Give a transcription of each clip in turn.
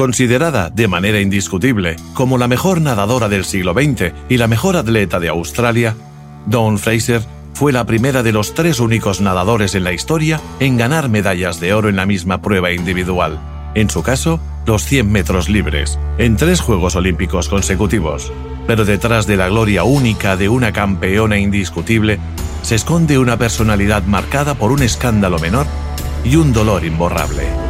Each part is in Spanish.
Considerada de manera indiscutible como la mejor nadadora del siglo XX y la mejor atleta de Australia, Dawn Fraser fue la primera de los tres únicos nadadores en la historia en ganar medallas de oro en la misma prueba individual. En su caso, los 100 metros libres, en tres Juegos Olímpicos consecutivos. Pero detrás de la gloria única de una campeona indiscutible, se esconde una personalidad marcada por un escándalo menor y un dolor imborrable.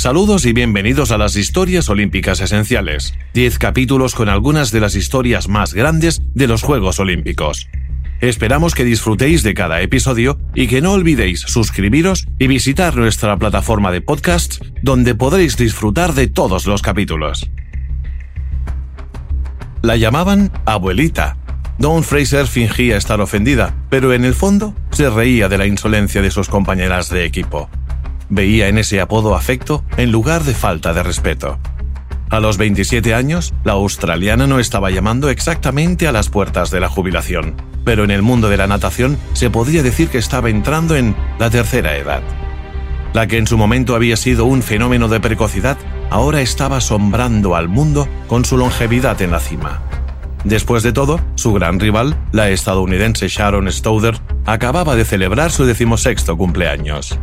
Saludos y bienvenidos a las historias olímpicas esenciales. 10 capítulos con algunas de las historias más grandes de los Juegos Olímpicos. Esperamos que disfrutéis de cada episodio y que no olvidéis suscribiros y visitar nuestra plataforma de podcasts donde podréis disfrutar de todos los capítulos. La llamaban abuelita. Dawn Fraser fingía estar ofendida, pero en el fondo se reía de la insolencia de sus compañeras de equipo veía en ese apodo afecto en lugar de falta de respeto. A los 27 años, la australiana no estaba llamando exactamente a las puertas de la jubilación, pero en el mundo de la natación se podría decir que estaba entrando en la tercera edad. La que en su momento había sido un fenómeno de precocidad, ahora estaba asombrando al mundo con su longevidad en la cima. Después de todo, su gran rival, la estadounidense Sharon Stowder, acababa de celebrar su decimosexto cumpleaños.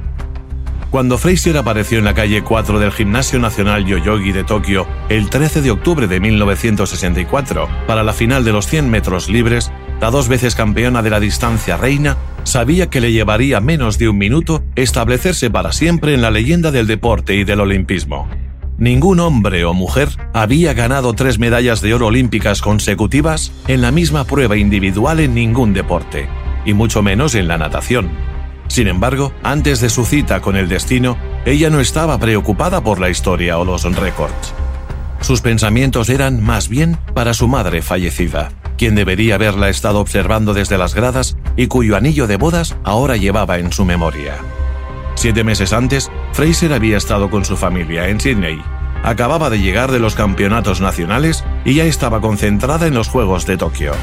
Cuando Fraser apareció en la calle 4 del Gimnasio Nacional Yoyogi de Tokio el 13 de octubre de 1964 para la final de los 100 metros libres, la dos veces campeona de la distancia reina sabía que le llevaría menos de un minuto establecerse para siempre en la leyenda del deporte y del olimpismo. Ningún hombre o mujer había ganado tres medallas de oro olímpicas consecutivas en la misma prueba individual en ningún deporte, y mucho menos en la natación. Sin embargo, antes de su cita con el destino, ella no estaba preocupada por la historia o los récords. Sus pensamientos eran más bien para su madre fallecida, quien debería haberla estado observando desde las gradas y cuyo anillo de bodas ahora llevaba en su memoria. Siete meses antes, Fraser había estado con su familia en Sydney. Acababa de llegar de los campeonatos nacionales y ya estaba concentrada en los Juegos de Tokio.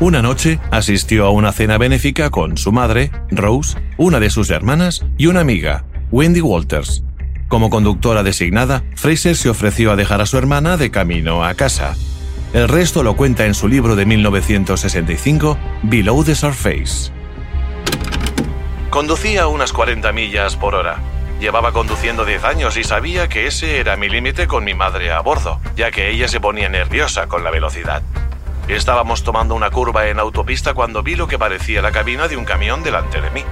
Una noche asistió a una cena benéfica con su madre, Rose, una de sus hermanas y una amiga, Wendy Walters. Como conductora designada, Fraser se ofreció a dejar a su hermana de camino a casa. El resto lo cuenta en su libro de 1965, Below the Surface. Conducía unas 40 millas por hora. Llevaba conduciendo 10 años y sabía que ese era mi límite con mi madre a bordo, ya que ella se ponía nerviosa con la velocidad. Estábamos tomando una curva en autopista cuando vi lo que parecía la cabina de un camión delante de mí.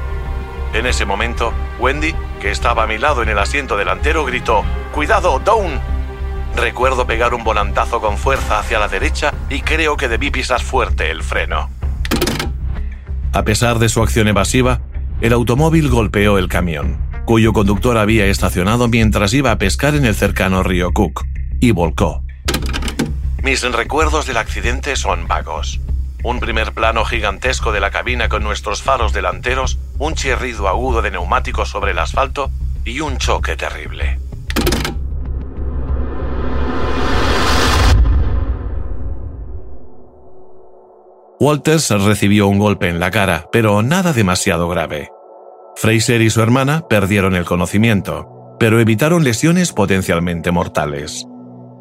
En ese momento, Wendy, que estaba a mi lado en el asiento delantero, gritó, ¡Cuidado, Down! Recuerdo pegar un volantazo con fuerza hacia la derecha y creo que debí pisar fuerte el freno. A pesar de su acción evasiva, el automóvil golpeó el camión, cuyo conductor había estacionado mientras iba a pescar en el cercano río Cook, y volcó. Mis recuerdos del accidente son vagos. Un primer plano gigantesco de la cabina con nuestros faros delanteros, un chirrido agudo de neumáticos sobre el asfalto y un choque terrible. Walters recibió un golpe en la cara, pero nada demasiado grave. Fraser y su hermana perdieron el conocimiento, pero evitaron lesiones potencialmente mortales.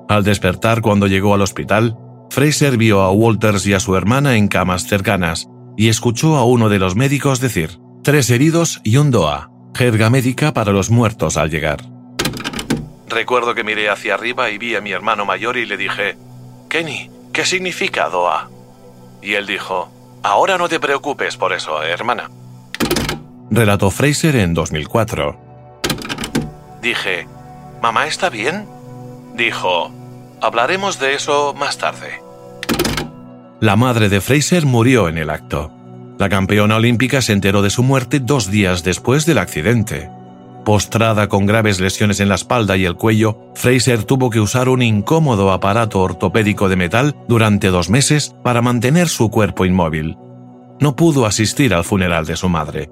Al despertar cuando llegó al hospital, Fraser vio a Walters y a su hermana en camas cercanas y escuchó a uno de los médicos decir, tres heridos y un DOA, jerga médica para los muertos al llegar. Recuerdo que miré hacia arriba y vi a mi hermano mayor y le dije, Kenny, ¿qué significa Doa? Y él dijo, Ahora no te preocupes por eso, hermana. Relató Fraser en 2004. Dije, ¿Mamá está bien? Dijo, hablaremos de eso más tarde. La madre de Fraser murió en el acto. La campeona olímpica se enteró de su muerte dos días después del accidente. Postrada con graves lesiones en la espalda y el cuello, Fraser tuvo que usar un incómodo aparato ortopédico de metal durante dos meses para mantener su cuerpo inmóvil. No pudo asistir al funeral de su madre.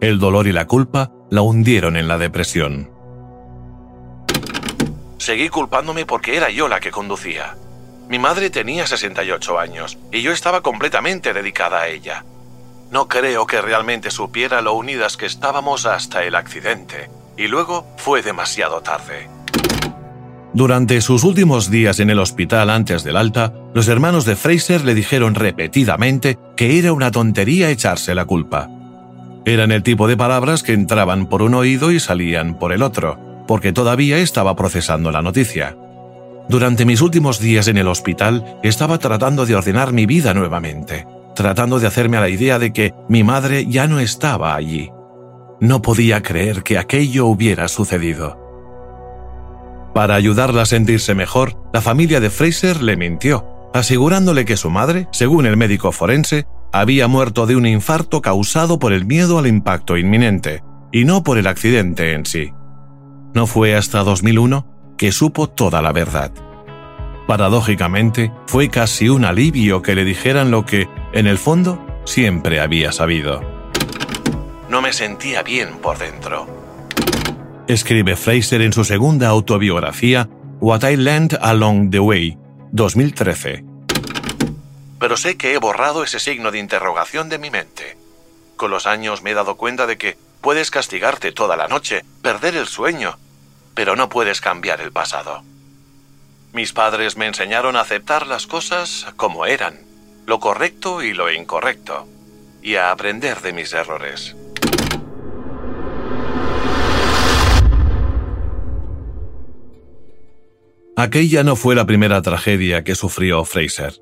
El dolor y la culpa la hundieron en la depresión. Seguí culpándome porque era yo la que conducía. Mi madre tenía 68 años y yo estaba completamente dedicada a ella. No creo que realmente supiera lo unidas que estábamos hasta el accidente, y luego fue demasiado tarde. Durante sus últimos días en el hospital antes del alta, los hermanos de Fraser le dijeron repetidamente que era una tontería echarse la culpa. Eran el tipo de palabras que entraban por un oído y salían por el otro, porque todavía estaba procesando la noticia. Durante mis últimos días en el hospital estaba tratando de ordenar mi vida nuevamente tratando de hacerme a la idea de que mi madre ya no estaba allí. No podía creer que aquello hubiera sucedido. Para ayudarla a sentirse mejor, la familia de Fraser le mintió, asegurándole que su madre, según el médico forense, había muerto de un infarto causado por el miedo al impacto inminente, y no por el accidente en sí. No fue hasta 2001 que supo toda la verdad. Paradójicamente, fue casi un alivio que le dijeran lo que, en el fondo, siempre había sabido. No me sentía bien por dentro. Escribe Fraser en su segunda autobiografía, What I Learned Along the Way, 2013. Pero sé que he borrado ese signo de interrogación de mi mente. Con los años me he dado cuenta de que puedes castigarte toda la noche, perder el sueño, pero no puedes cambiar el pasado. Mis padres me enseñaron a aceptar las cosas como eran, lo correcto y lo incorrecto, y a aprender de mis errores. Aquella no fue la primera tragedia que sufrió Fraser.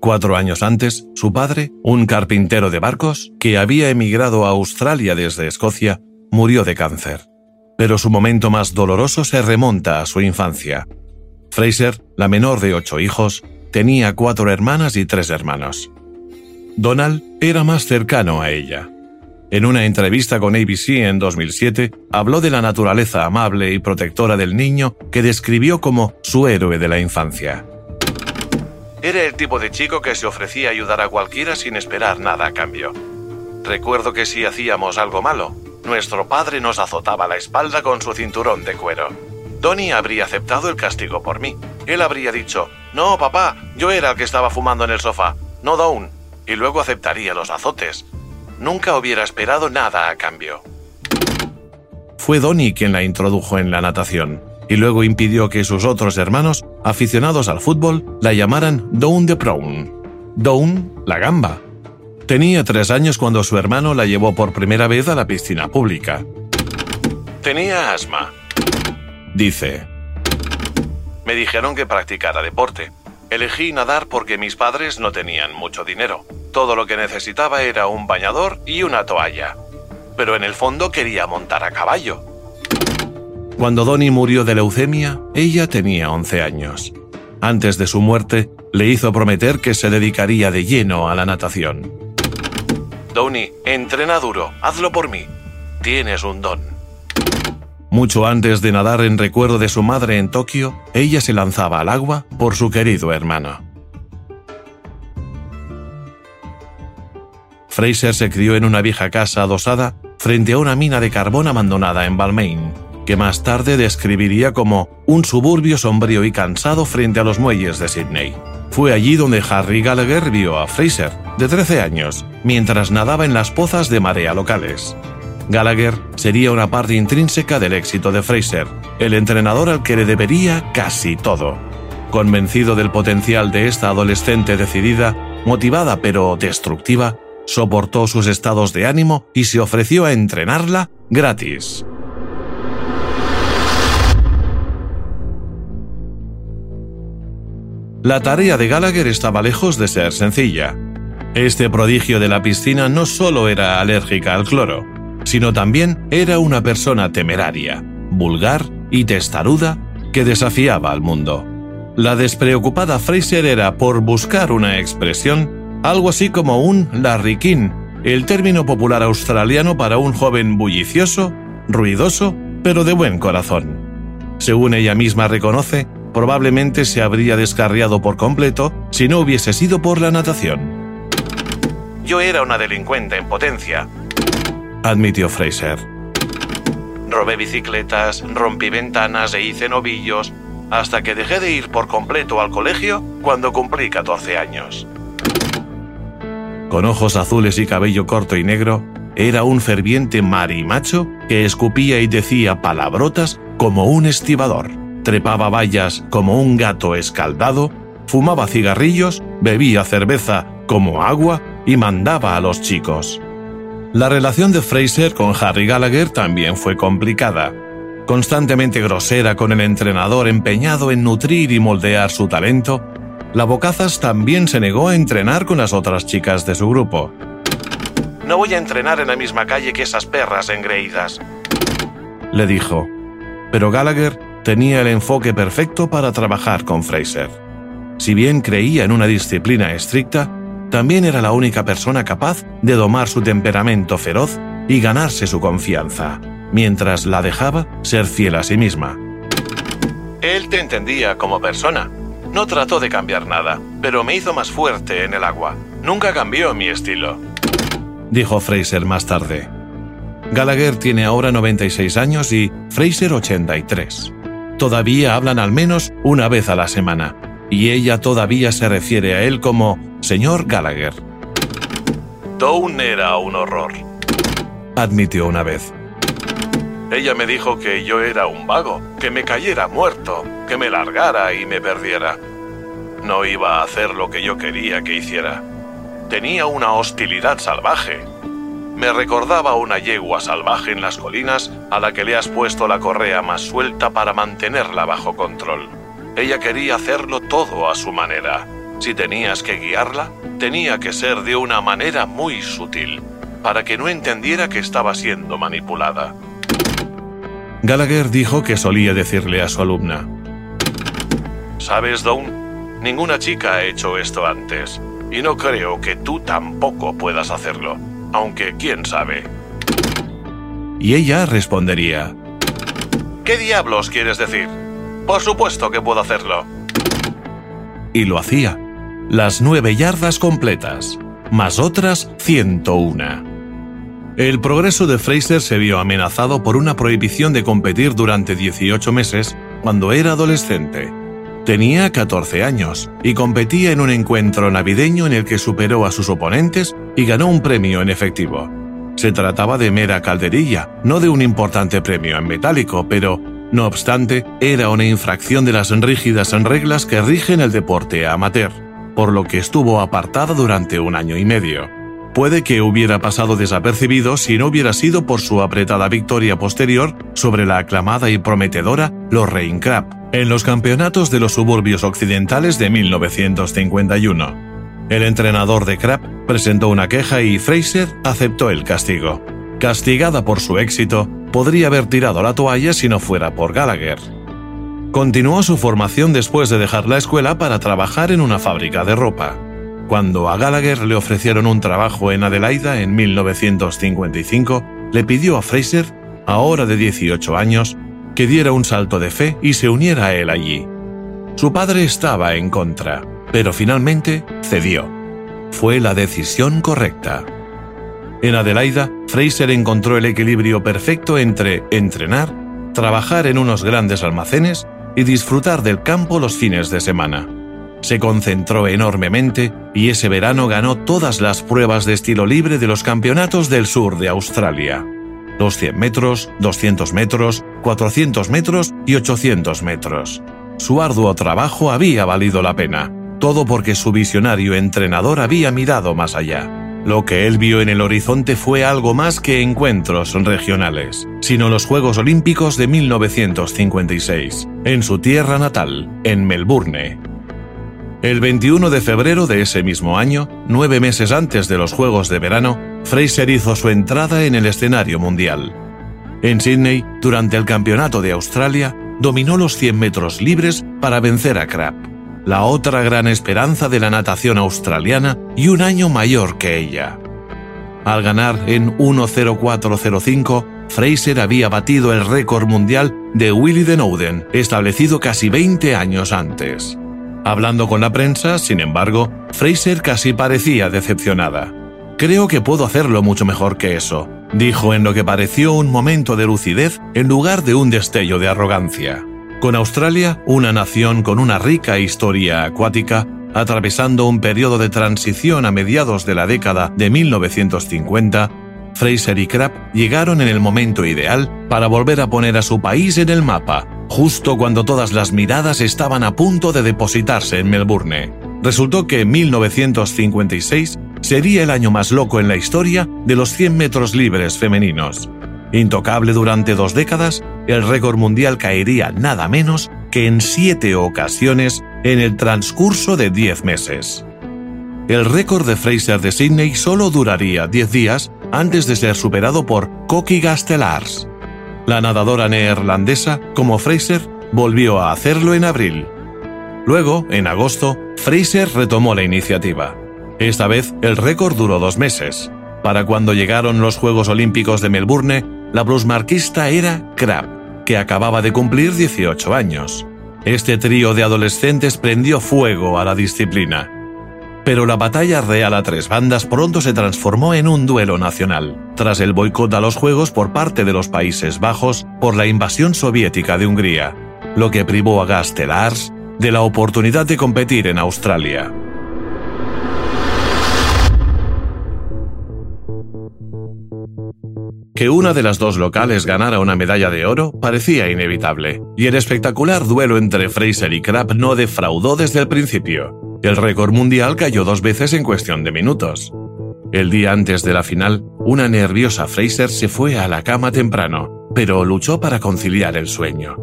Cuatro años antes, su padre, un carpintero de barcos, que había emigrado a Australia desde Escocia, murió de cáncer. Pero su momento más doloroso se remonta a su infancia, Fraser, la menor de ocho hijos, tenía cuatro hermanas y tres hermanos. Donald era más cercano a ella. En una entrevista con ABC en 2007, habló de la naturaleza amable y protectora del niño que describió como su héroe de la infancia. Era el tipo de chico que se ofrecía a ayudar a cualquiera sin esperar nada a cambio. Recuerdo que si hacíamos algo malo, nuestro padre nos azotaba la espalda con su cinturón de cuero. Donnie habría aceptado el castigo por mí. Él habría dicho, no, papá, yo era el que estaba fumando en el sofá, no Dawn, y luego aceptaría los azotes. Nunca hubiera esperado nada a cambio. Fue Donnie quien la introdujo en la natación, y luego impidió que sus otros hermanos, aficionados al fútbol, la llamaran Dawn the Prawn. Dawn, la gamba. Tenía tres años cuando su hermano la llevó por primera vez a la piscina pública. Tenía asma, Dice, me dijeron que practicara deporte. Elegí nadar porque mis padres no tenían mucho dinero. Todo lo que necesitaba era un bañador y una toalla. Pero en el fondo quería montar a caballo. Cuando Donnie murió de leucemia, ella tenía 11 años. Antes de su muerte, le hizo prometer que se dedicaría de lleno a la natación. Donnie, entrena duro, hazlo por mí. Tienes un don. Mucho antes de nadar en recuerdo de su madre en Tokio, ella se lanzaba al agua por su querido hermano. Fraser se crió en una vieja casa adosada frente a una mina de carbón abandonada en Balmain, que más tarde describiría como un suburbio sombrío y cansado frente a los muelles de Sydney. Fue allí donde Harry Gallagher vio a Fraser, de 13 años, mientras nadaba en las pozas de marea locales. Gallagher sería una parte intrínseca del éxito de Fraser, el entrenador al que le debería casi todo. Convencido del potencial de esta adolescente decidida, motivada pero destructiva, soportó sus estados de ánimo y se ofreció a entrenarla gratis. La tarea de Gallagher estaba lejos de ser sencilla. Este prodigio de la piscina no solo era alérgica al cloro, sino también era una persona temeraria, vulgar y testaruda que desafiaba al mundo. La despreocupada Fraser era, por buscar una expresión, algo así como un larriquín, el término popular australiano para un joven bullicioso, ruidoso, pero de buen corazón. Según ella misma reconoce, probablemente se habría descarriado por completo si no hubiese sido por la natación. Yo era una delincuente en potencia, admitió Fraser. Robé bicicletas, rompí ventanas e hice novillos, hasta que dejé de ir por completo al colegio cuando cumplí 14 años. Con ojos azules y cabello corto y negro, era un ferviente marimacho que escupía y decía palabrotas como un estibador trepaba vallas como un gato escaldado, fumaba cigarrillos, bebía cerveza como agua y mandaba a los chicos. La relación de Fraser con Harry Gallagher también fue complicada. Constantemente grosera con el entrenador empeñado en nutrir y moldear su talento, la Bocazas también se negó a entrenar con las otras chicas de su grupo. No voy a entrenar en la misma calle que esas perras engreídas, le dijo. Pero Gallagher tenía el enfoque perfecto para trabajar con Fraser. Si bien creía en una disciplina estricta, también era la única persona capaz de domar su temperamento feroz y ganarse su confianza, mientras la dejaba ser fiel a sí misma. Él te entendía como persona. No trató de cambiar nada, pero me hizo más fuerte en el agua. Nunca cambió mi estilo. Dijo Fraser más tarde. Gallagher tiene ahora 96 años y Fraser 83 todavía hablan al menos una vez a la semana, y ella todavía se refiere a él como señor Gallagher. Dawn era un horror, admitió una vez. Ella me dijo que yo era un vago, que me cayera muerto, que me largara y me perdiera. No iba a hacer lo que yo quería que hiciera. Tenía una hostilidad salvaje, me recordaba una yegua salvaje en las colinas a la que le has puesto la correa más suelta para mantenerla bajo control. Ella quería hacerlo todo a su manera. Si tenías que guiarla, tenía que ser de una manera muy sutil, para que no entendiera que estaba siendo manipulada. Gallagher dijo que solía decirle a su alumna, ¿Sabes, Dawn? Ninguna chica ha hecho esto antes, y no creo que tú tampoco puedas hacerlo aunque quién sabe. Y ella respondería, ¿Qué diablos quieres decir? Por supuesto que puedo hacerlo. Y lo hacía. Las nueve yardas completas, más otras 101. El progreso de Fraser se vio amenazado por una prohibición de competir durante 18 meses cuando era adolescente. Tenía 14 años y competía en un encuentro navideño en el que superó a sus oponentes y ganó un premio en efectivo. Se trataba de mera calderilla, no de un importante premio en metálico, pero, no obstante, era una infracción de las rígidas reglas que rigen el deporte amateur, por lo que estuvo apartada durante un año y medio. Puede que hubiera pasado desapercibido si no hubiera sido por su apretada victoria posterior sobre la aclamada y prometedora Lorraine Crabb en los campeonatos de los suburbios occidentales de 1951. El entrenador de Crabb presentó una queja y Fraser aceptó el castigo. Castigada por su éxito, podría haber tirado la toalla si no fuera por Gallagher. Continuó su formación después de dejar la escuela para trabajar en una fábrica de ropa. Cuando a Gallagher le ofrecieron un trabajo en Adelaida en 1955, le pidió a Fraser, ahora de 18 años, que diera un salto de fe y se uniera a él allí. Su padre estaba en contra, pero finalmente cedió. Fue la decisión correcta. En Adelaida, Fraser encontró el equilibrio perfecto entre entrenar, trabajar en unos grandes almacenes y disfrutar del campo los fines de semana. Se concentró enormemente y ese verano ganó todas las pruebas de estilo libre de los campeonatos del sur de Australia. 200 metros, 200 metros, 400 metros y 800 metros. Su arduo trabajo había valido la pena, todo porque su visionario entrenador había mirado más allá. Lo que él vio en el horizonte fue algo más que encuentros regionales, sino los Juegos Olímpicos de 1956, en su tierra natal, en Melbourne. El 21 de febrero de ese mismo año, nueve meses antes de los Juegos de Verano, Fraser hizo su entrada en el escenario mundial. En Sydney, durante el Campeonato de Australia, dominó los 100 metros libres para vencer a Crabb la otra gran esperanza de la natación australiana y un año mayor que ella. Al ganar en 1.0405, Fraser había batido el récord mundial de Willie Denouden, establecido casi 20 años antes. Hablando con la prensa, sin embargo, Fraser casi parecía decepcionada. Creo que puedo hacerlo mucho mejor que eso, dijo en lo que pareció un momento de lucidez en lugar de un destello de arrogancia. Con Australia, una nación con una rica historia acuática, atravesando un periodo de transición a mediados de la década de 1950, Fraser y Crabb llegaron en el momento ideal para volver a poner a su país en el mapa, justo cuando todas las miradas estaban a punto de depositarse en Melbourne. Resultó que 1956 sería el año más loco en la historia de los 100 metros libres femeninos. Intocable durante dos décadas, el récord mundial caería nada menos que en siete ocasiones en el transcurso de diez meses. El récord de Fraser de Sydney solo duraría diez días antes de ser superado por Coqui Gastelars. La nadadora neerlandesa, como Fraser, volvió a hacerlo en abril. Luego, en agosto, Fraser retomó la iniciativa. Esta vez el récord duró dos meses. Para cuando llegaron los Juegos Olímpicos de Melbourne, la bluesmarquista era Crabb, que acababa de cumplir 18 años. Este trío de adolescentes prendió fuego a la disciplina. Pero la batalla real a tres bandas pronto se transformó en un duelo nacional, tras el boicot a los Juegos por parte de los Países Bajos por la invasión soviética de Hungría, lo que privó a Gastelars de la oportunidad de competir en Australia. Que una de las dos locales ganara una medalla de oro parecía inevitable, y el espectacular duelo entre Fraser y Crabb no defraudó desde el principio. El récord mundial cayó dos veces en cuestión de minutos. El día antes de la final, una nerviosa Fraser se fue a la cama temprano, pero luchó para conciliar el sueño.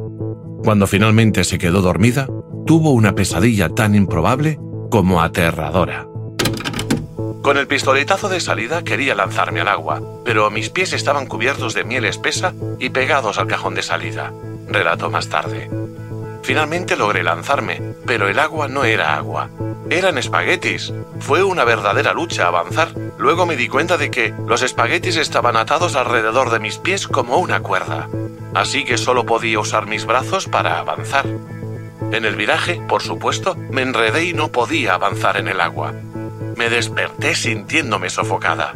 Cuando finalmente se quedó dormida, tuvo una pesadilla tan improbable como aterradora. Con el pistoletazo de salida quería lanzarme al agua, pero mis pies estaban cubiertos de miel espesa y pegados al cajón de salida, relató más tarde. Finalmente logré lanzarme, pero el agua no era agua. Eran espaguetis. Fue una verdadera lucha avanzar. Luego me di cuenta de que los espaguetis estaban atados alrededor de mis pies como una cuerda. Así que solo podía usar mis brazos para avanzar. En el viraje, por supuesto, me enredé y no podía avanzar en el agua me desperté sintiéndome sofocada.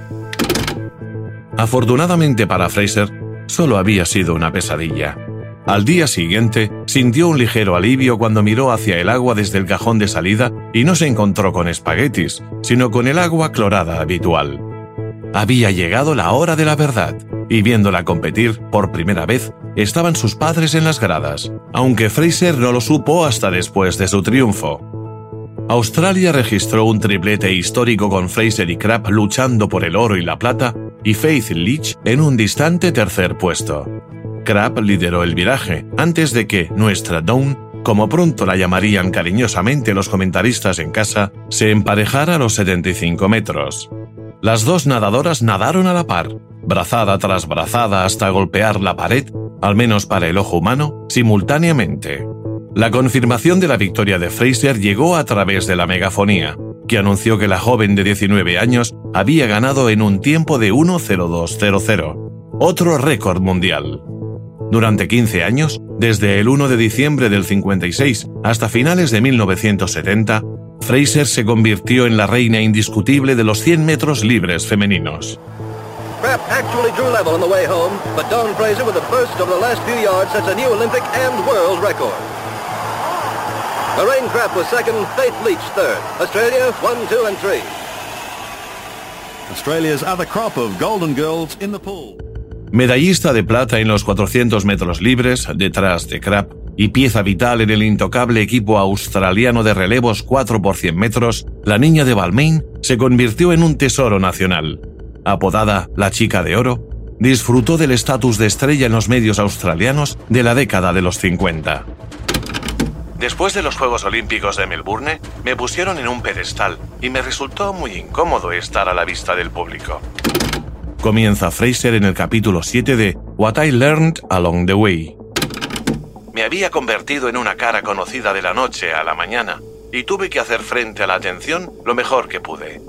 Afortunadamente para Fraser, solo había sido una pesadilla. Al día siguiente, sintió un ligero alivio cuando miró hacia el agua desde el cajón de salida y no se encontró con espaguetis, sino con el agua clorada habitual. Había llegado la hora de la verdad, y viéndola competir por primera vez, estaban sus padres en las gradas, aunque Fraser no lo supo hasta después de su triunfo. Australia registró un triplete histórico con Fraser y Crabb luchando por el oro y la plata y Faith Leach en un distante tercer puesto. Crabb lideró el viraje antes de que nuestra Dawn, como pronto la llamarían cariñosamente los comentaristas en casa, se emparejara a los 75 metros. Las dos nadadoras nadaron a la par, brazada tras brazada hasta golpear la pared, al menos para el ojo humano, simultáneamente. La confirmación de la victoria de Fraser llegó a través de la megafonía, que anunció que la joven de 19 años había ganado en un tiempo de 1.0200, otro récord mundial. Durante 15 años, desde el 1 de diciembre del 56 hasta finales de 1970, Fraser se convirtió en la reina indiscutible de los 100 metros libres femeninos. Lorraine Craft was second, Faith Leach third. Australia, one, two, and three. Australia's other crop of golden girls in the pool. Medallista de plata en los 400 metros libres, detrás de Crabb, y pieza vital en el intocable equipo australiano de relevos 4 por 100 metros, la niña de Balmain se convirtió en un tesoro nacional. Apodada la chica de oro, disfrutó del estatus de estrella en los medios australianos de la década de los 50. Después de los Juegos Olímpicos de Melbourne, me pusieron en un pedestal y me resultó muy incómodo estar a la vista del público. Comienza Fraser en el capítulo 7 de What I Learned Along the Way. Me había convertido en una cara conocida de la noche a la mañana y tuve que hacer frente a la atención lo mejor que pude.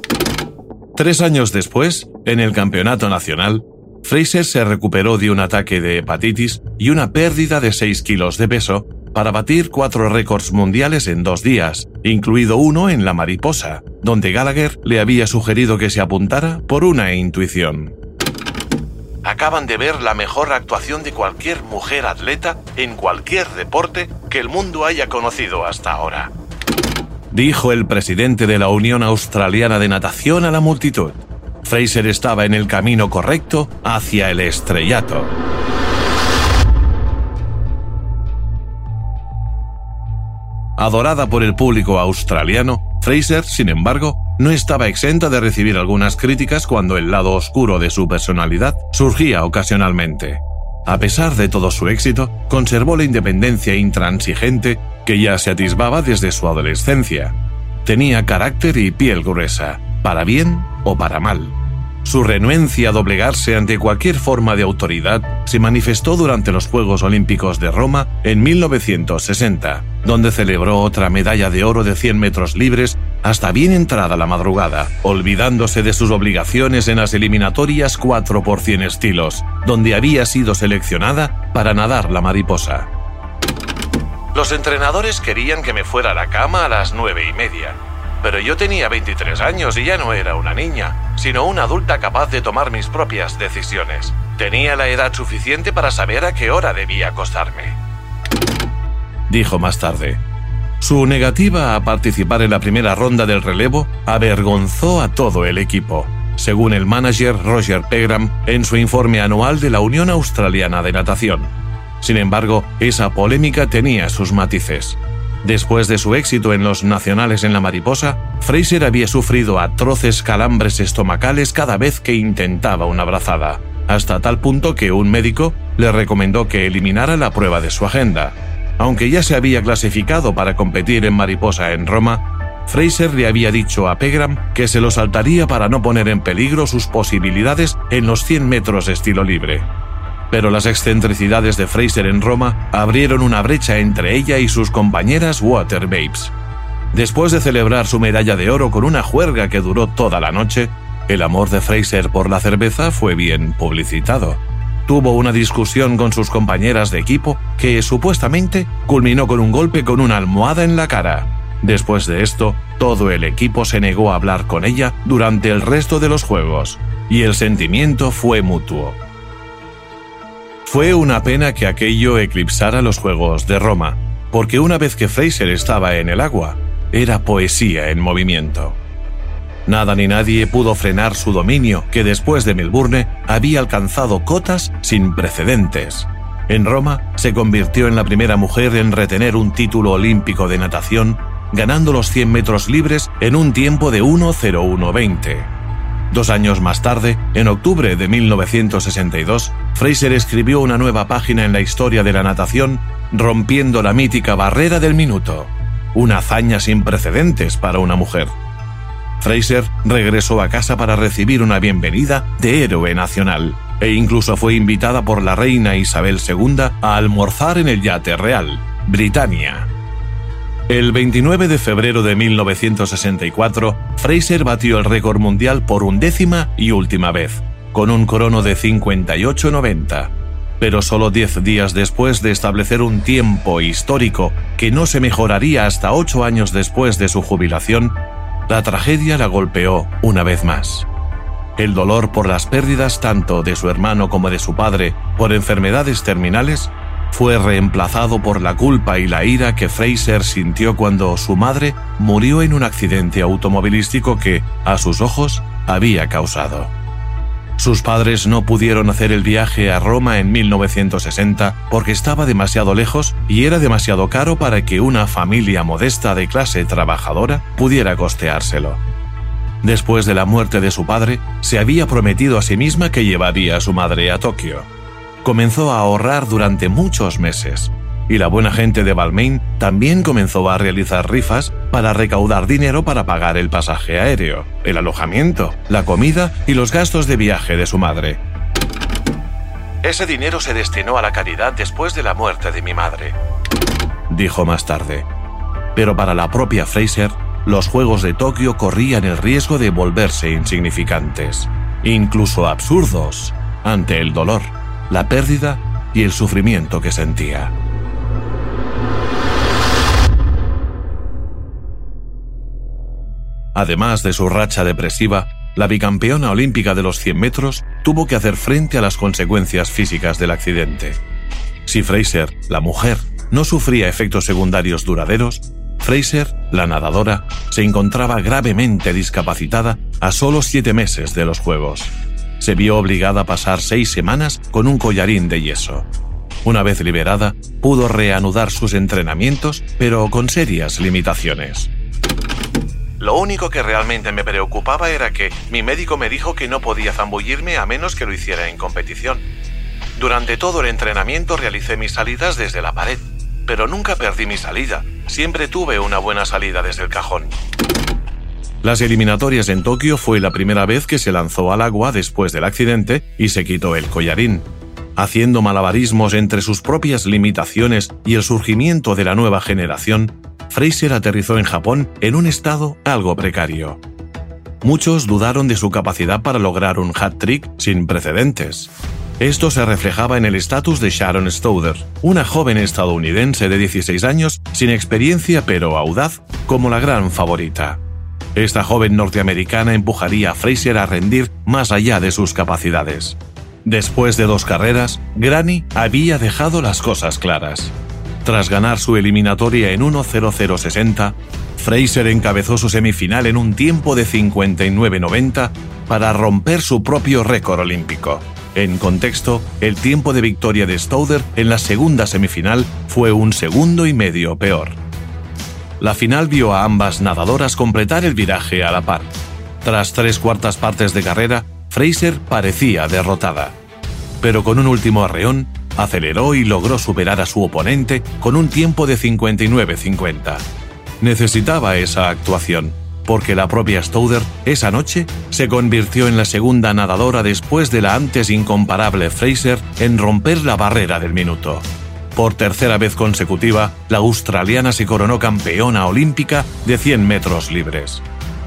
Tres años después, en el Campeonato Nacional, Fraser se recuperó de un ataque de hepatitis y una pérdida de 6 kilos de peso para batir cuatro récords mundiales en dos días, incluido uno en la mariposa, donde Gallagher le había sugerido que se apuntara por una intuición. Acaban de ver la mejor actuación de cualquier mujer atleta en cualquier deporte que el mundo haya conocido hasta ahora. Dijo el presidente de la Unión Australiana de Natación a la multitud. Fraser estaba en el camino correcto hacia el estrellato. Adorada por el público australiano, Fraser, sin embargo, no estaba exenta de recibir algunas críticas cuando el lado oscuro de su personalidad surgía ocasionalmente. A pesar de todo su éxito, conservó la independencia intransigente que ya se atisbaba desde su adolescencia. Tenía carácter y piel gruesa, para bien o para mal. Su renuencia a doblegarse ante cualquier forma de autoridad se manifestó durante los Juegos Olímpicos de Roma en 1960, donde celebró otra medalla de oro de 100 metros libres hasta bien entrada la madrugada, olvidándose de sus obligaciones en las eliminatorias 4 por 100 estilos, donde había sido seleccionada para nadar la mariposa. Los entrenadores querían que me fuera a la cama a las nueve y media, pero yo tenía 23 años y ya no era una niña, sino una adulta capaz de tomar mis propias decisiones. Tenía la edad suficiente para saber a qué hora debía acostarme. Dijo más tarde. Su negativa a participar en la primera ronda del relevo avergonzó a todo el equipo, según el manager Roger Pegram en su informe anual de la Unión Australiana de Natación. Sin embargo, esa polémica tenía sus matices. Después de su éxito en los nacionales en la mariposa, Fraser había sufrido atroces calambres estomacales cada vez que intentaba una brazada, hasta tal punto que un médico le recomendó que eliminara la prueba de su agenda. Aunque ya se había clasificado para competir en mariposa en Roma, Fraser le había dicho a Pegram que se lo saltaría para no poner en peligro sus posibilidades en los 100 metros estilo libre pero las excentricidades de Fraser en Roma abrieron una brecha entre ella y sus compañeras Water Babes. Después de celebrar su medalla de oro con una juerga que duró toda la noche, el amor de Fraser por la cerveza fue bien publicitado. Tuvo una discusión con sus compañeras de equipo que supuestamente culminó con un golpe con una almohada en la cara. Después de esto, todo el equipo se negó a hablar con ella durante el resto de los juegos, y el sentimiento fue mutuo. Fue una pena que aquello eclipsara los Juegos de Roma, porque una vez que Fraser estaba en el agua, era poesía en movimiento. Nada ni nadie pudo frenar su dominio, que después de Melbourne había alcanzado cotas sin precedentes. En Roma se convirtió en la primera mujer en retener un título olímpico de natación, ganando los 100 metros libres en un tiempo de 1.0120. Dos años más tarde, en octubre de 1962, Fraser escribió una nueva página en la historia de la natación, rompiendo la mítica barrera del minuto. Una hazaña sin precedentes para una mujer. Fraser regresó a casa para recibir una bienvenida de héroe nacional, e incluso fue invitada por la reina Isabel II a almorzar en el yate real, Britannia. El 29 de febrero de 1964, Fraser batió el récord mundial por undécima y última vez, con un crono de 58.90. Pero solo 10 días después de establecer un tiempo histórico que no se mejoraría hasta 8 años después de su jubilación, la tragedia la golpeó una vez más. El dolor por las pérdidas tanto de su hermano como de su padre por enfermedades terminales fue reemplazado por la culpa y la ira que Fraser sintió cuando su madre murió en un accidente automovilístico que, a sus ojos, había causado. Sus padres no pudieron hacer el viaje a Roma en 1960 porque estaba demasiado lejos y era demasiado caro para que una familia modesta de clase trabajadora pudiera costeárselo. Después de la muerte de su padre, se había prometido a sí misma que llevaría a su madre a Tokio. Comenzó a ahorrar durante muchos meses, y la buena gente de Balmain también comenzó a realizar rifas para recaudar dinero para pagar el pasaje aéreo, el alojamiento, la comida y los gastos de viaje de su madre. Ese dinero se destinó a la caridad después de la muerte de mi madre, dijo más tarde. Pero para la propia Fraser, los Juegos de Tokio corrían el riesgo de volverse insignificantes, incluso absurdos, ante el dolor, la pérdida y el sufrimiento que sentía. Además de su racha depresiva, la bicampeona olímpica de los 100 metros tuvo que hacer frente a las consecuencias físicas del accidente. Si Fraser, la mujer, no sufría efectos secundarios duraderos, Fraser, la nadadora, se encontraba gravemente discapacitada a solo siete meses de los Juegos. Se vio obligada a pasar seis semanas con un collarín de yeso. Una vez liberada, pudo reanudar sus entrenamientos, pero con serias limitaciones. Lo único que realmente me preocupaba era que mi médico me dijo que no podía zambullirme a menos que lo hiciera en competición. Durante todo el entrenamiento realicé mis salidas desde la pared, pero nunca perdí mi salida, siempre tuve una buena salida desde el cajón. Las eliminatorias en Tokio fue la primera vez que se lanzó al agua después del accidente y se quitó el collarín. Haciendo malabarismos entre sus propias limitaciones y el surgimiento de la nueva generación, Fraser aterrizó en Japón en un estado algo precario. Muchos dudaron de su capacidad para lograr un hat-trick sin precedentes. Esto se reflejaba en el estatus de Sharon Stouder, una joven estadounidense de 16 años sin experiencia pero audaz como la gran favorita. Esta joven norteamericana empujaría a Fraser a rendir más allá de sus capacidades. Después de dos carreras, Granny había dejado las cosas claras. Tras ganar su eliminatoria en 1.0060, Fraser encabezó su semifinal en un tiempo de 59.90 para romper su propio récord olímpico. En contexto, el tiempo de victoria de Stauder en la segunda semifinal fue un segundo y medio peor. La final vio a ambas nadadoras completar el viraje a la par. Tras tres cuartas partes de carrera, Fraser parecía derrotada. Pero con un último arreón, aceleró y logró superar a su oponente con un tiempo de 59-50. Necesitaba esa actuación porque la propia Stouder esa noche se convirtió en la segunda nadadora después de la antes incomparable Fraser en romper la barrera del minuto. Por tercera vez consecutiva, la australiana se coronó campeona olímpica de 100 metros libres.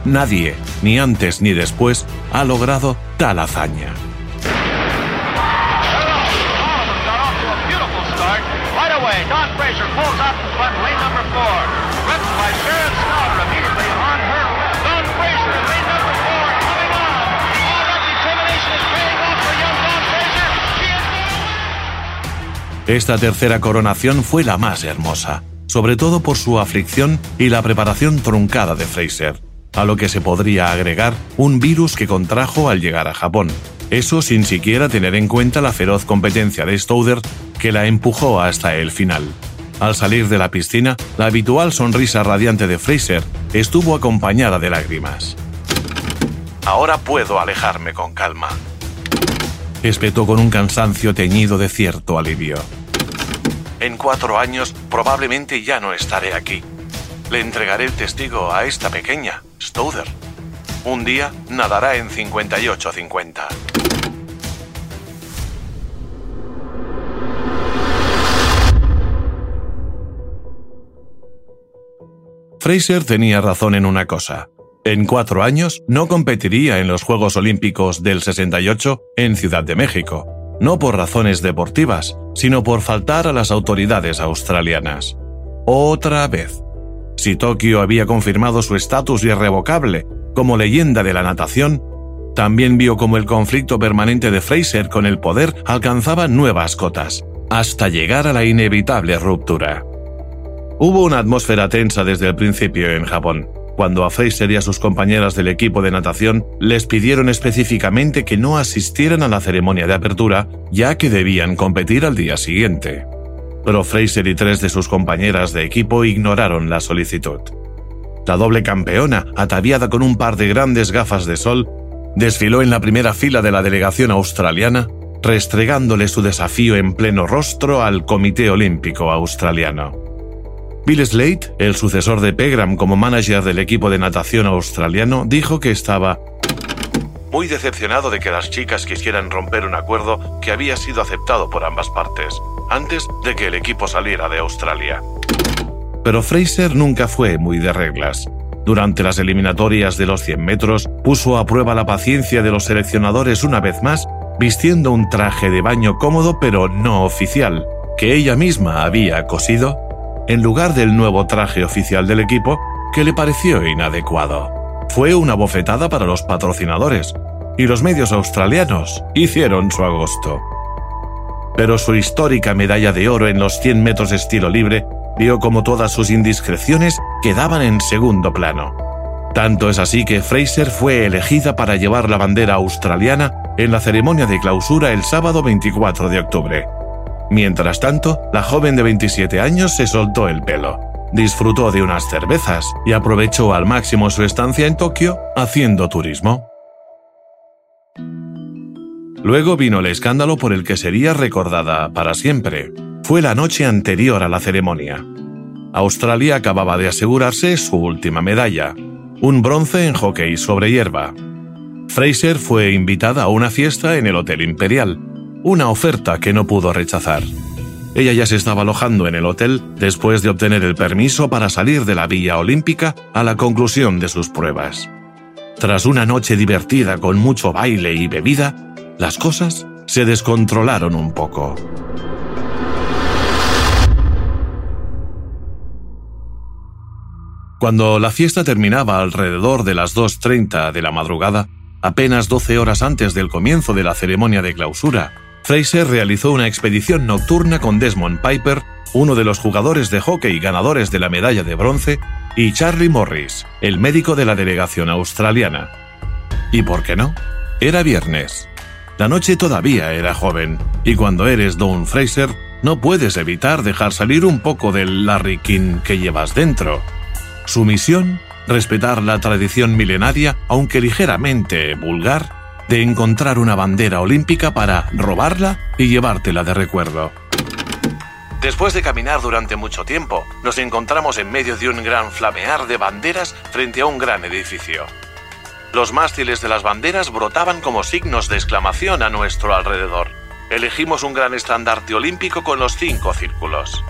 Nadie, ni antes ni después, ha logrado tal hazaña. Esta tercera coronación fue la más hermosa, sobre todo por su aflicción y la preparación truncada de Fraser, a lo que se podría agregar un virus que contrajo al llegar a Japón. Eso sin siquiera tener en cuenta la feroz competencia de Stouder que la empujó hasta el final. Al salir de la piscina, la habitual sonrisa radiante de Fraser estuvo acompañada de lágrimas. Ahora puedo alejarme con calma, espetó con un cansancio teñido de cierto alivio. En cuatro años probablemente ya no estaré aquí. Le entregaré el testigo a esta pequeña, Stouder. Un día nadará en 58-50. Fraser tenía razón en una cosa. En cuatro años no competiría en los Juegos Olímpicos del 68 en Ciudad de México, no por razones deportivas, sino por faltar a las autoridades australianas. Otra vez. Si Tokio había confirmado su estatus irrevocable como leyenda de la natación, también vio como el conflicto permanente de Fraser con el poder alcanzaba nuevas cotas, hasta llegar a la inevitable ruptura. Hubo una atmósfera tensa desde el principio en Japón. Cuando a Fraser y a sus compañeras del equipo de natación les pidieron específicamente que no asistieran a la ceremonia de apertura, ya que debían competir al día siguiente. Pero Fraser y tres de sus compañeras de equipo ignoraron la solicitud. La doble campeona, ataviada con un par de grandes gafas de sol, desfiló en la primera fila de la delegación australiana, restregándole su desafío en pleno rostro al Comité Olímpico Australiano. Bill Slade, el sucesor de Pegram como manager del equipo de natación australiano, dijo que estaba muy decepcionado de que las chicas quisieran romper un acuerdo que había sido aceptado por ambas partes, antes de que el equipo saliera de Australia. Pero Fraser nunca fue muy de reglas. Durante las eliminatorias de los 100 metros, puso a prueba la paciencia de los seleccionadores una vez más, vistiendo un traje de baño cómodo pero no oficial, que ella misma había cosido en lugar del nuevo traje oficial del equipo que le pareció inadecuado. Fue una bofetada para los patrocinadores, y los medios australianos hicieron su agosto. Pero su histórica medalla de oro en los 100 metros estilo libre vio como todas sus indiscreciones quedaban en segundo plano. Tanto es así que Fraser fue elegida para llevar la bandera australiana en la ceremonia de clausura el sábado 24 de octubre. Mientras tanto, la joven de 27 años se soltó el pelo, disfrutó de unas cervezas y aprovechó al máximo su estancia en Tokio haciendo turismo. Luego vino el escándalo por el que sería recordada para siempre. Fue la noche anterior a la ceremonia. Australia acababa de asegurarse su última medalla, un bronce en hockey sobre hierba. Fraser fue invitada a una fiesta en el Hotel Imperial, una oferta que no pudo rechazar. Ella ya se estaba alojando en el hotel después de obtener el permiso para salir de la Villa Olímpica a la conclusión de sus pruebas. Tras una noche divertida con mucho baile y bebida, las cosas se descontrolaron un poco. Cuando la fiesta terminaba alrededor de las 2.30 de la madrugada, apenas 12 horas antes del comienzo de la ceremonia de clausura, Fraser realizó una expedición nocturna con Desmond Piper, uno de los jugadores de hockey ganadores de la medalla de bronce, y Charlie Morris, el médico de la delegación australiana. ¿Y por qué no? Era viernes. La noche todavía era joven, y cuando eres Don Fraser, no puedes evitar dejar salir un poco del Larry King que llevas dentro. Su misión, respetar la tradición milenaria, aunque ligeramente vulgar, de encontrar una bandera olímpica para robarla y llevártela de recuerdo. Después de caminar durante mucho tiempo, nos encontramos en medio de un gran flamear de banderas frente a un gran edificio. Los mástiles de las banderas brotaban como signos de exclamación a nuestro alrededor. Elegimos un gran estandarte olímpico con los cinco círculos.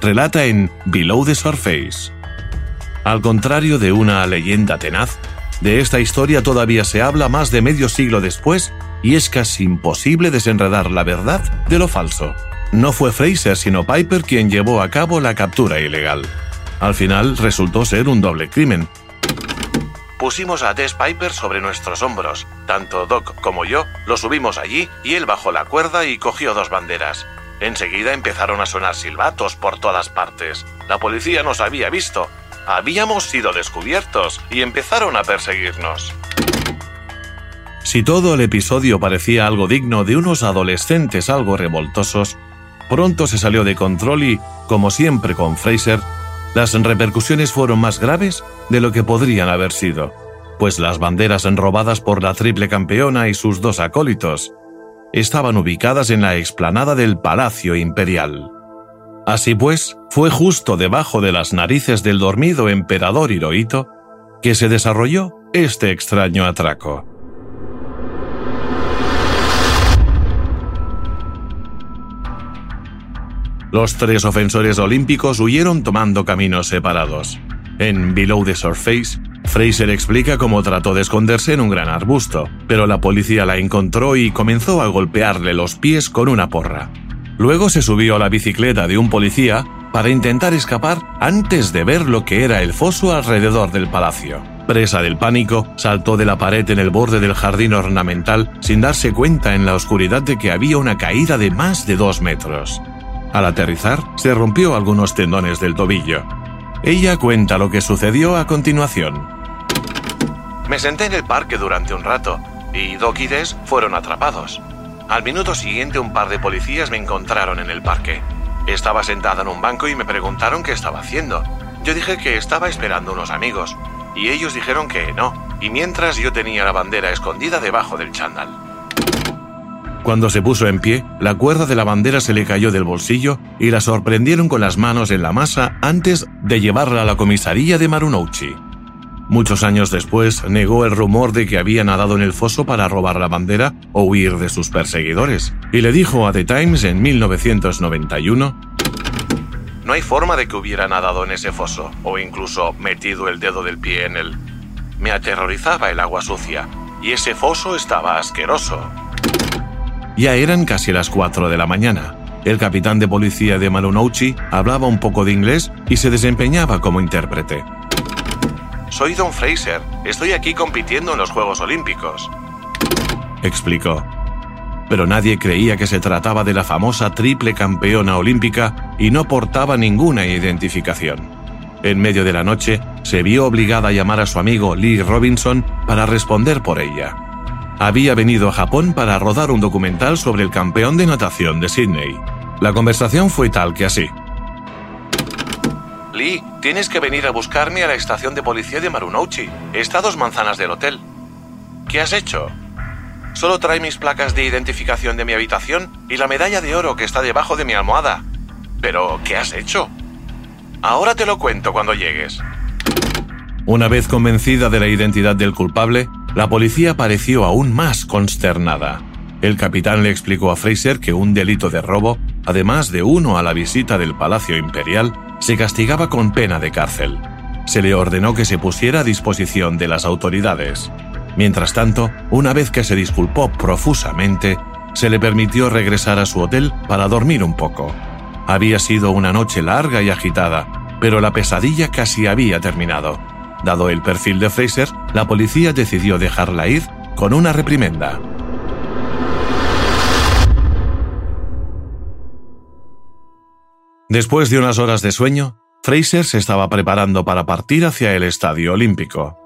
Relata en Below the Surface. Al contrario de una leyenda tenaz, de esta historia todavía se habla más de medio siglo después y es casi imposible desenredar la verdad de lo falso. No fue Fraser sino Piper quien llevó a cabo la captura ilegal. Al final resultó ser un doble crimen. Pusimos a Tess Piper sobre nuestros hombros. Tanto Doc como yo lo subimos allí y él bajó la cuerda y cogió dos banderas. Enseguida empezaron a sonar silbatos por todas partes. La policía nos había visto habíamos sido descubiertos y empezaron a perseguirnos. Si todo el episodio parecía algo digno de unos adolescentes algo revoltosos, pronto se salió de control y, como siempre con Fraser, las repercusiones fueron más graves de lo que podrían haber sido, pues las banderas enrobadas por la triple campeona y sus dos acólitos estaban ubicadas en la explanada del Palacio Imperial. Así pues, fue justo debajo de las narices del dormido emperador Hirohito que se desarrolló este extraño atraco. Los tres ofensores olímpicos huyeron tomando caminos separados. En Below the Surface, Fraser explica cómo trató de esconderse en un gran arbusto, pero la policía la encontró y comenzó a golpearle los pies con una porra. Luego se subió a la bicicleta de un policía para intentar escapar antes de ver lo que era el foso alrededor del palacio. Presa del pánico, saltó de la pared en el borde del jardín ornamental sin darse cuenta en la oscuridad de que había una caída de más de dos metros. Al aterrizar, se rompió algunos tendones del tobillo. Ella cuenta lo que sucedió a continuación. Me senté en el parque durante un rato y Doc y Des fueron atrapados. Al minuto siguiente un par de policías me encontraron en el parque. Estaba sentada en un banco y me preguntaron qué estaba haciendo. Yo dije que estaba esperando unos amigos y ellos dijeron que no, y mientras yo tenía la bandera escondida debajo del chándal. Cuando se puso en pie, la cuerda de la bandera se le cayó del bolsillo y la sorprendieron con las manos en la masa antes de llevarla a la comisaría de Marunouchi. Muchos años después, negó el rumor de que había nadado en el foso para robar la bandera o huir de sus perseguidores, y le dijo a The Times en 1991, No hay forma de que hubiera nadado en ese foso, o incluso metido el dedo del pie en él. Me aterrorizaba el agua sucia, y ese foso estaba asqueroso. Ya eran casi las 4 de la mañana. El capitán de policía de Marunouchi hablaba un poco de inglés y se desempeñaba como intérprete. Soy Don Fraser. Estoy aquí compitiendo en los Juegos Olímpicos. Explicó. Pero nadie creía que se trataba de la famosa triple campeona olímpica y no portaba ninguna identificación. En medio de la noche, se vio obligada a llamar a su amigo Lee Robinson para responder por ella había venido a Japón para rodar un documental sobre el campeón de natación de Sydney. La conversación fue tal que así. Lee, tienes que venir a buscarme a la estación de policía de Marunouchi. Está a dos manzanas del hotel. ¿Qué has hecho? Solo trae mis placas de identificación de mi habitación y la medalla de oro que está debajo de mi almohada. Pero, ¿qué has hecho? Ahora te lo cuento cuando llegues. Una vez convencida de la identidad del culpable, la policía pareció aún más consternada. El capitán le explicó a Fraser que un delito de robo, además de uno a la visita del Palacio Imperial, se castigaba con pena de cárcel. Se le ordenó que se pusiera a disposición de las autoridades. Mientras tanto, una vez que se disculpó profusamente, se le permitió regresar a su hotel para dormir un poco. Había sido una noche larga y agitada, pero la pesadilla casi había terminado. Dado el perfil de Fraser, la policía decidió dejarla ir con una reprimenda. Después de unas horas de sueño, Fraser se estaba preparando para partir hacia el Estadio Olímpico.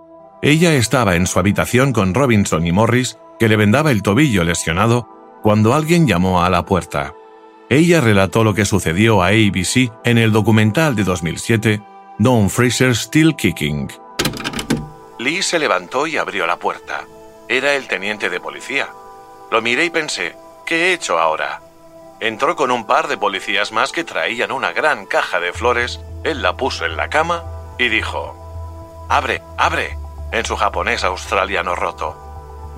Ella estaba en su habitación con Robinson y Morris, que le vendaba el tobillo lesionado, cuando alguien llamó a la puerta. Ella relató lo que sucedió a ABC en el documental de 2007, Don Fraser Still Kicking. Lee se levantó y abrió la puerta. Era el teniente de policía. Lo miré y pensé, ¿qué he hecho ahora? Entró con un par de policías más que traían una gran caja de flores, él la puso en la cama y dijo, Abre, abre, en su japonés australiano roto.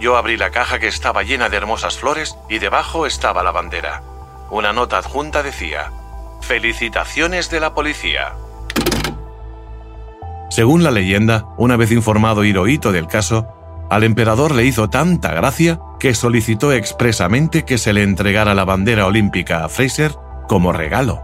Yo abrí la caja que estaba llena de hermosas flores y debajo estaba la bandera. Una nota adjunta decía, Felicitaciones de la policía. Según la leyenda, una vez informado Hirohito del caso, al emperador le hizo tanta gracia que solicitó expresamente que se le entregara la bandera olímpica a Fraser como regalo.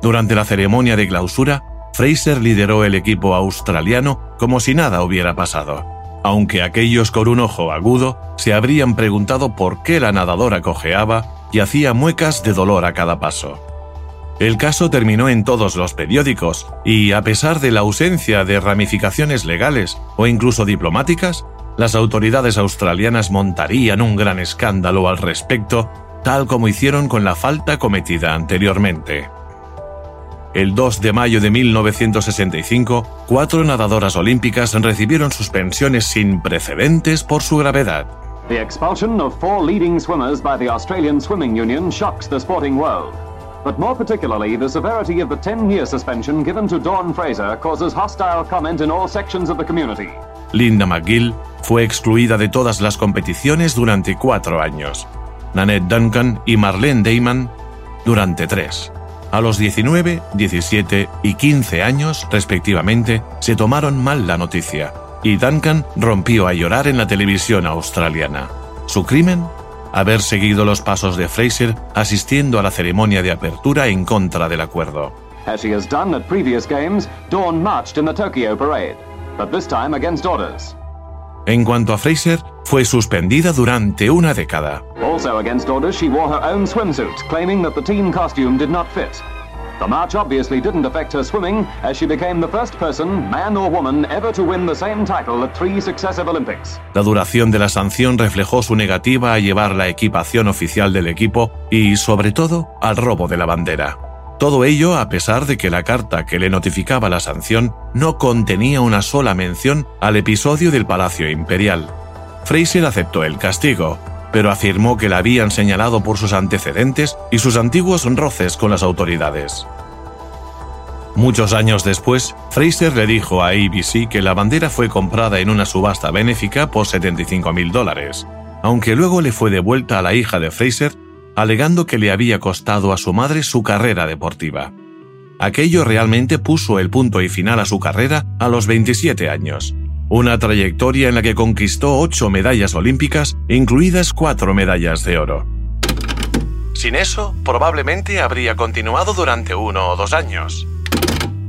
Durante la ceremonia de clausura, Fraser lideró el equipo australiano como si nada hubiera pasado, aunque aquellos con un ojo agudo se habrían preguntado por qué la nadadora cojeaba y hacía muecas de dolor a cada paso. El caso terminó en todos los periódicos y, a pesar de la ausencia de ramificaciones legales o incluso diplomáticas, las autoridades australianas montarían un gran escándalo al respecto, tal como hicieron con la falta cometida anteriormente. El 2 de mayo de 1965, cuatro nadadoras olímpicas recibieron suspensiones sin precedentes por su gravedad. The expulsion of four leading swimmers by the Australian Swimming Union shocks the sporting world. But more particularly, the severity of the 10-year suspension given to Dawn Fraser causes hostile comment in all sections of the community. Linda McGill fue excluida de todas las competiciones durante cuatro años. Nanette Duncan y Marlene Damon durante tres. A los 19, 17 y 15 años, respectivamente, se tomaron mal la noticia, y Duncan rompió a llorar en la televisión australiana. Su crimen haber seguido los pasos de Fraser asistiendo a la ceremonia de apertura en contra del acuerdo. As she has done at previous games, Dawn marched in the Tokyo parade, but this time against orders. En cuanto a Fraser, fue suspendida durante una década. Also against orders, she wore her own swimsuit, claiming that the team costume did not fit. The march obviously didn't affect her swimming, as she became the first person, man or woman, ever to win the same title at three successive Olympics. La duración de la sanción reflejó su negativa a llevar la equipación oficial del equipo y, sobre todo, al robo de la bandera. Todo ello a pesar de que la carta que le notificaba la sanción no contenía una sola mención al episodio del Palacio Imperial. Fraser aceptó el castigo, pero afirmó que la habían señalado por sus antecedentes y sus antiguos roces con las autoridades. Muchos años después, Fraser le dijo a ABC que la bandera fue comprada en una subasta benéfica por 75 mil dólares, aunque luego le fue devuelta a la hija de Fraser, alegando que le había costado a su madre su carrera deportiva. Aquello realmente puso el punto y final a su carrera a los 27 años, una trayectoria en la que conquistó ocho medallas olímpicas, incluidas cuatro medallas de oro. Sin eso, probablemente habría continuado durante uno o dos años.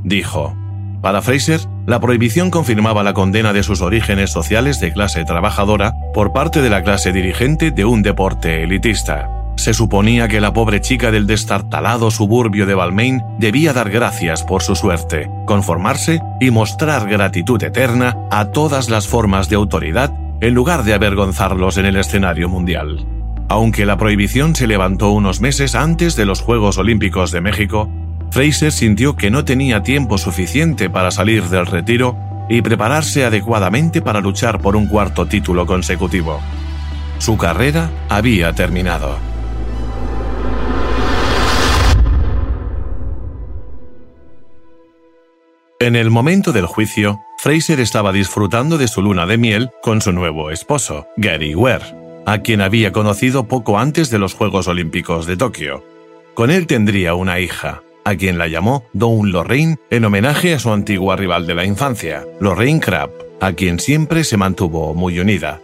Dijo. Para Fraser, la prohibición confirmaba la condena de sus orígenes sociales de clase trabajadora por parte de la clase dirigente de un deporte elitista. Se suponía que la pobre chica del destartalado suburbio de Balmain debía dar gracias por su suerte, conformarse y mostrar gratitud eterna a todas las formas de autoridad en lugar de avergonzarlos en el escenario mundial. Aunque la prohibición se levantó unos meses antes de los Juegos Olímpicos de México, Fraser sintió que no tenía tiempo suficiente para salir del retiro y prepararse adecuadamente para luchar por un cuarto título consecutivo. Su carrera había terminado. En el momento del juicio, Fraser estaba disfrutando de su luna de miel con su nuevo esposo, Gary Ware, a quien había conocido poco antes de los Juegos Olímpicos de Tokio. Con él tendría una hija, a quien la llamó Dawn Lorraine en homenaje a su antigua rival de la infancia, Lorraine Crabb, a quien siempre se mantuvo muy unida.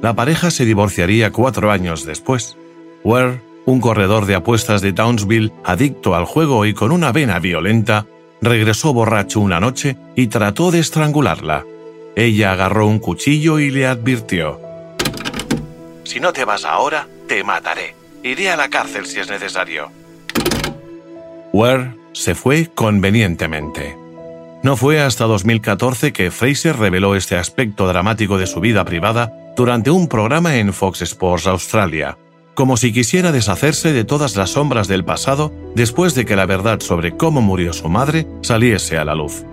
La pareja se divorciaría cuatro años después. Ware, un corredor de apuestas de Townsville, adicto al juego y con una vena violenta, regresó borracho una noche y trató de estrangularla. Ella agarró un cuchillo y le advirtió. Si no te vas ahora, te mataré. Iré a la cárcel si es necesario. Ware se fue convenientemente. No fue hasta 2014 que Fraser reveló este aspecto dramático de su vida privada durante un programa en Fox Sports Australia como si quisiera deshacerse de todas las sombras del pasado después de que la verdad sobre cómo murió su madre saliese a la luz.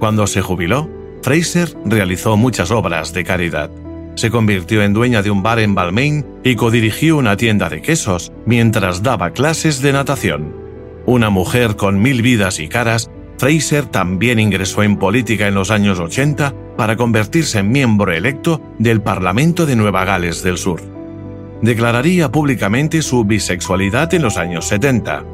Cuando se jubiló, Fraser realizó muchas obras de caridad. Se convirtió en dueña de un bar en Balmain y codirigió una tienda de quesos mientras daba clases de natación. Una mujer con mil vidas y caras, Fraser también ingresó en política en los años 80 para convertirse en miembro electo del Parlamento de Nueva Gales del Sur declararía públicamente su bisexualidad en los años 70.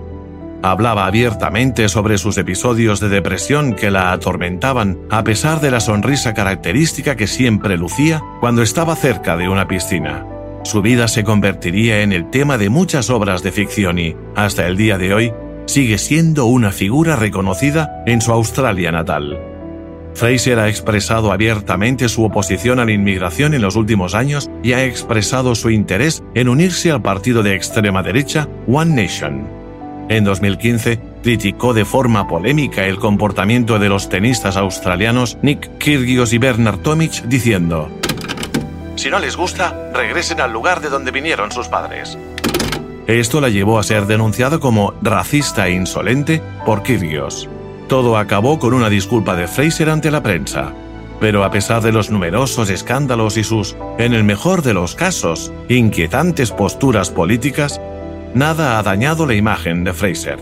Hablaba abiertamente sobre sus episodios de depresión que la atormentaban a pesar de la sonrisa característica que siempre lucía cuando estaba cerca de una piscina. Su vida se convertiría en el tema de muchas obras de ficción y, hasta el día de hoy, sigue siendo una figura reconocida en su Australia natal. Fraser ha expresado abiertamente su oposición a la inmigración en los últimos años y ha expresado su interés en unirse al partido de extrema derecha One Nation. En 2015, criticó de forma polémica el comportamiento de los tenistas australianos Nick Kyrgios y Bernard Tomic diciendo: Si no les gusta, regresen al lugar de donde vinieron sus padres. Esto la llevó a ser denunciado como racista e insolente por Kyrgios. Todo acabó con una disculpa de Fraser ante la prensa. Pero a pesar de los numerosos escándalos y sus, en el mejor de los casos, inquietantes posturas políticas, nada ha dañado la imagen de Fraser.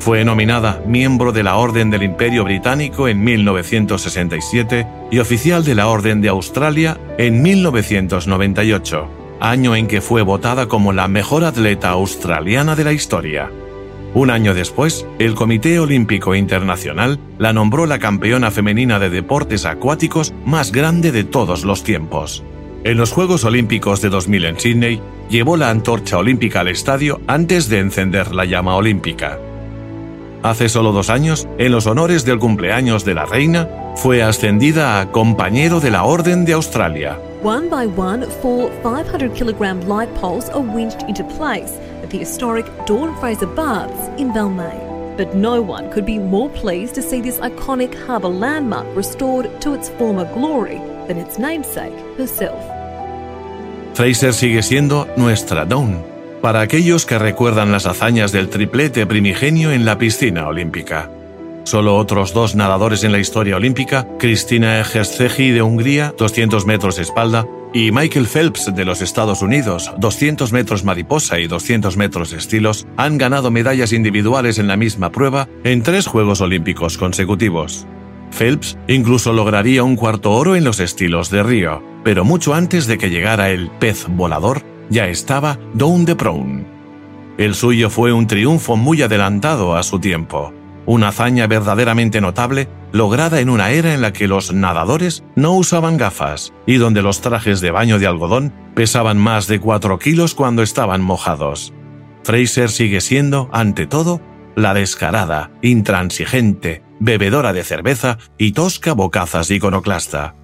Fue nominada miembro de la Orden del Imperio Británico en 1967 y oficial de la Orden de Australia en 1998, año en que fue votada como la mejor atleta australiana de la historia. Un año después, el Comité Olímpico Internacional la nombró la campeona femenina de deportes acuáticos más grande de todos los tiempos. En los Juegos Olímpicos de 2000 en Sydney, llevó la antorcha olímpica al estadio antes de encender la llama olímpica. Hace solo dos años, en los honores del cumpleaños de la reina, fue ascendida a compañero de la Orden de Australia. One by one, four 500 kilogram light poles are winched into place at the historic Dawn Fraser Baths in Balmain. But no one could be more pleased to see this iconic harbour landmark restored to its former glory than its namesake herself. Fraser sigue siendo nuestra Dawn, para aquellos que recuerdan las hazañas del triplete primigenio en la piscina olímpica. Solo otros dos nadadores en la historia olímpica, Cristina Egersegi de Hungría, 200 metros espalda, y Michael Phelps de los Estados Unidos, 200 metros mariposa y 200 metros estilos, han ganado medallas individuales en la misma prueba en tres Juegos Olímpicos consecutivos. Phelps incluso lograría un cuarto oro en los estilos de Río, pero mucho antes de que llegara el pez volador, ya estaba Down de. El suyo fue un triunfo muy adelantado a su tiempo, una hazaña verdaderamente notable lograda en una era en la que los nadadores no usaban gafas y donde los trajes de baño de algodón pesaban más de 4 kilos cuando estaban mojados. Fraser sigue siendo, ante todo, la descarada, intransigente, bebedora de cerveza y tosca bocazas iconoclasta.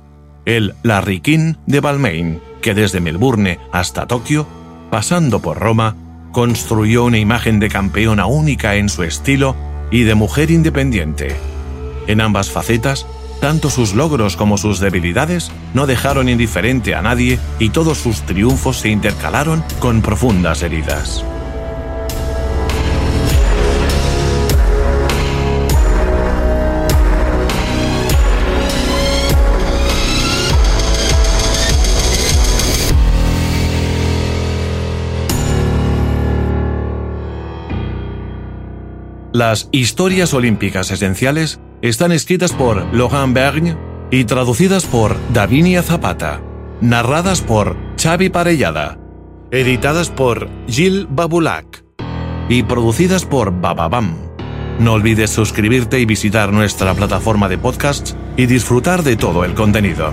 El King de Balmain, que desde Melbourne hasta Tokio, pasando por Roma, construyó una imagen de campeona única en su estilo y de mujer independiente. En ambas facetas, tanto sus logros como sus debilidades no dejaron indiferente a nadie y todos sus triunfos se intercalaron con profundas heridas. Las historias olímpicas esenciales están escritas por Laurent Bergne y traducidas por Davinia Zapata, narradas por Xavi Parellada, editadas por Gilles Babulac y producidas por Bababam. No olvides suscribirte y visitar nuestra plataforma de podcasts y disfrutar de todo el contenido.